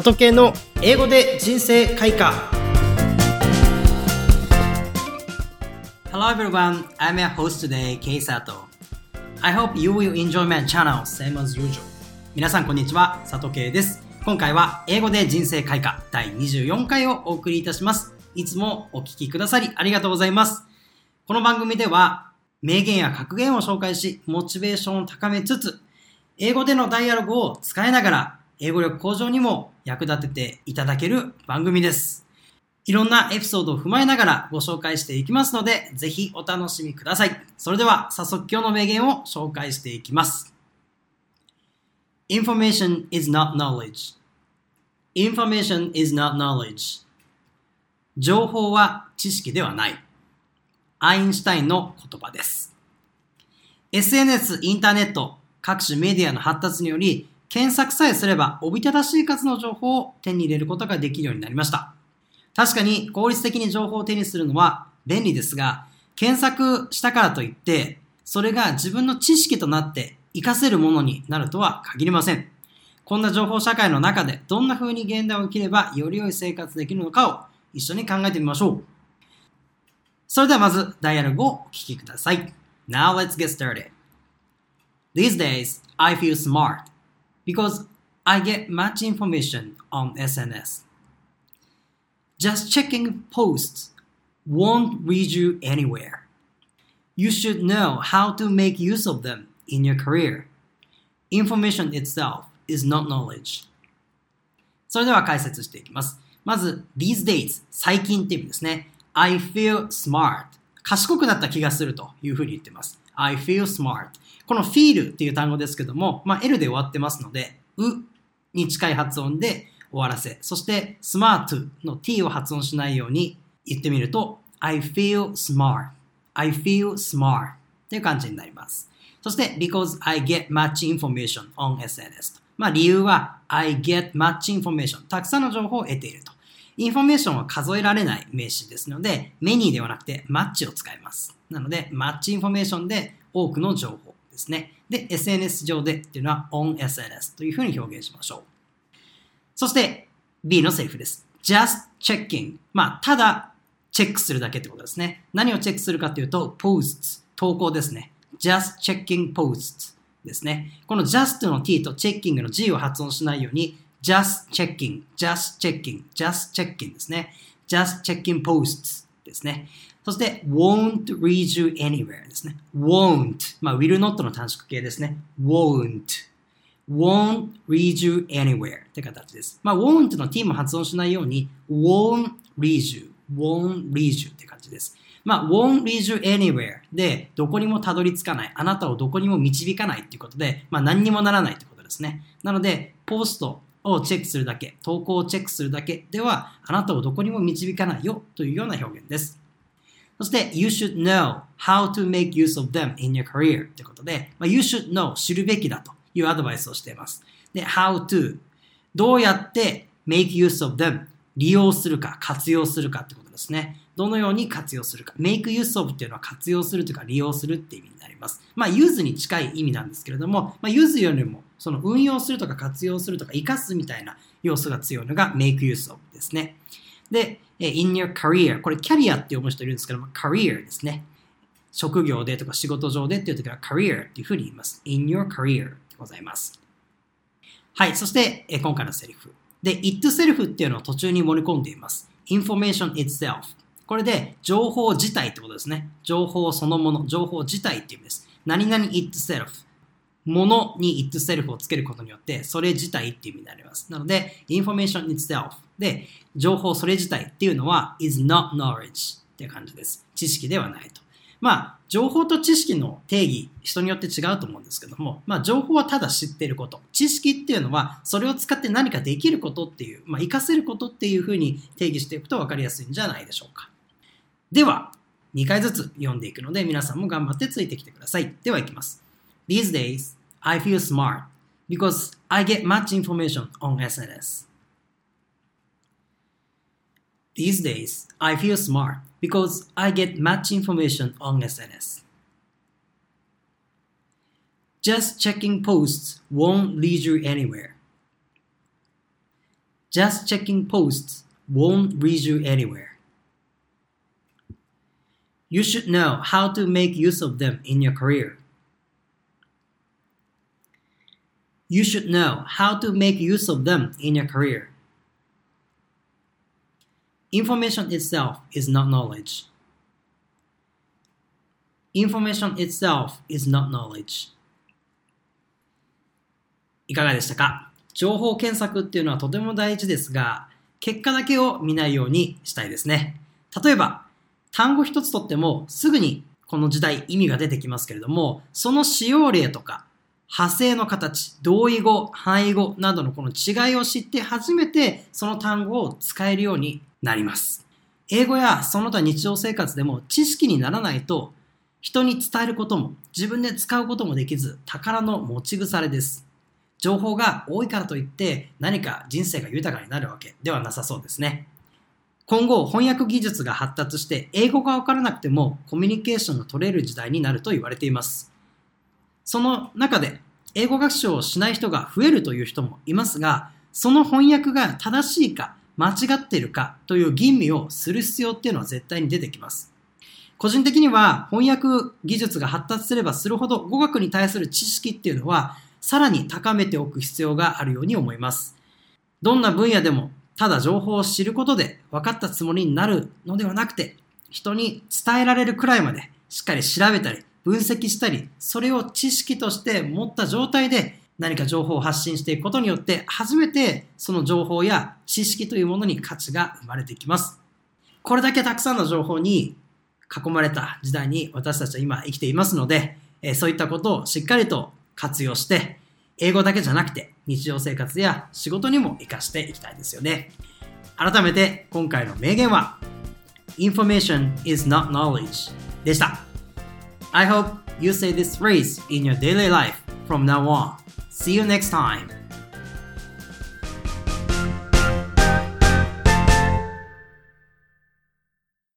里系の英語で人生開花 Hello everyone, I'm your host today, Kei Sato. I hope you will enjoy my channel, same as usual. 皆さんこんにちは、佐藤圭です。今回は英語で人生開花第24回をお送りいたします。いつもお聞きくださりありがとうございます。この番組では名言や格言を紹介し、モチベーションを高めつつ、英語でのダイアログを使いながら、英語力向上にも役立てていただける番組です。いろんなエピソードを踏まえながらご紹介していきますので、ぜひお楽しみください。それでは早速今日の名言を紹介していきます。Information is not knowledge. Information is not knowledge. 情報は知識ではない。アインシュタインの言葉です。SNS、インターネット、各種メディアの発達により、検索さえすればおびただしい数の情報を手に入れることができるようになりました。確かに効率的に情報を手にするのは便利ですが、検索したからといって、それが自分の知識となって活かせるものになるとは限りません。こんな情報社会の中でどんな風に現代を生きればより良い生活できるのかを一緒に考えてみましょう。それではまずダイアログをお聞きください。Now let's get started. These days, I feel smart because I get much information on SNS. Just checking posts won't lead you anywhere. You should know how to make use of them in your career. Information itself is not knowledge. それでは解説していきます。まず、these days、最近っていう意味ですね。I feel smart. 賢くなった気がするというふうに言ってます。 I feel smart. この feel っていう単語ですけども、まあ、L で終わってますので、うに近い発音で終わらせ、そして smart の t を発音しないように言ってみると、I feel smart. I feel smart っていう感じになります。そして、because I get much information on SNS。まあ理由は I get much information たくさんの情報を得ていると。インフォメーションは数えられない名詞ですので、 many ではなくて much を使います。なので、 much information で多くの情報ですね。で、SNS 上でっていうのは on SNS というふうに表現しましょう。そして、B のセリフです。just checking。まあ、ただチェックするだけってことですね。何をチェックするかというと、posts。投稿ですね。just checking posts ですね。この just の t と checking の g を発音しないように、just checking, just checking, just checking ですね。just checking posts ですね。そして、won't read you anywhere ですね。won't。まあ、will not の短縮形ですね。won't。won't read you anywhere って形です。まあ、won't の t も発音しないように、won't read you, won't read you って感じです。まあ、won't read you anywhere で、どこにもたどり着かない。あなたをどこにも導かないっていうことで、まあ、何にもならないってことですね。なので、ポストをチェックするだけ、投稿をチェックするだけでは、あなたをどこにも導かないよというような表現です。そして、you should know how to make use of them in your career ということで、まあ、you should know 知るべきだというアドバイスをしています。で、how to どうやって make use of them 利用するか活用するかってことですね。どのように活用するか。make use of っていうのは活用するというか利用するって意味になります。まあ use に近い意味なんですけれども、まあ use よりもその運用するとか活用するとか活かすみたいな要素が強いのが make use of ですね。で、in your career これキャリアって読む人いるんですけども、career ですね。職業でとか仕事上でっていう時は career っていうふうに言います。in your career でございます。はい。そして、今回のセリフ。で、it self っていうのを途中に盛り込んでいます。information itself。これで、情報自体ってことですね。情報そのもの、情報自体っていう意味です。何々 itself。ものに itself をつけることによって、それ自体っていう意味になります。なので、information itself で、情報それ自体っていうのは is not knowledge っていう感じです。知識ではないと。まあ、情報と知識の定義、人によって違うと思うんですけども、まあ、情報はただ知っていること。知識っていうのは、それを使って何かできることっていう、まあ、活かせることっていうふうに定義していくと分かりやすいんじゃないでしょうか。では、2回ずつ読んでいくので、皆さんも頑張ってついてきてください。では、いきます。These days, I feel smart because I get much information on SNS. These days, I feel smart because I get much information on SNS. Just checking posts won't lead you anywhere. Just checking posts won't reach you anywhere. You should know how to make use of them in your career. You should know how to make use of them in your career. Information itself is not knowledge. Information itself is not knowledge. いかがでしたか情報検索っていうのはとても大事ですが、結果だけを見ないようにしたいですね。例えば、単語一つとってもすぐにこの時代意味が出てきますけれども、その使用例とか派生の形、同意語、範囲語などのこの違いを知って初めてその単語を使えるようになります。英語やその他日常生活でも知識にならないと人に伝えることも自分で使うこともできず宝の持ち腐れです。情報が多いからといって何か人生が豊かになるわけではなさそうですね。今後翻訳技術が発達して英語がわからなくてもコミュニケーションが取れる時代になると言われています。その中で英語学習をしない人が増えるという人もいますが、その翻訳が正しいか間違っているかという吟味をする必要っていうのは絶対に出てきます。個人的には翻訳技術が発達すればするほど語学に対する知識っていうのはさらに高めておく必要があるように思います。どんな分野でもただ情報を知ることで分かったつもりになるのではなくて人に伝えられるくらいまでしっかり調べたり分析したり、それを知識として持った状態で何か情報を発信していくことによって、初めてその情報や知識というものに価値が生まれていきます。これだけたくさんの情報に囲まれた時代に私たちは今生きていますので、そういったことをしっかりと活用して、英語だけじゃなくて日常生活や仕事にも活かしていきたいですよね。改めて今回の名言は Information is not knowledge でした。I hope you say this phrase in your daily life from now on. See you next time.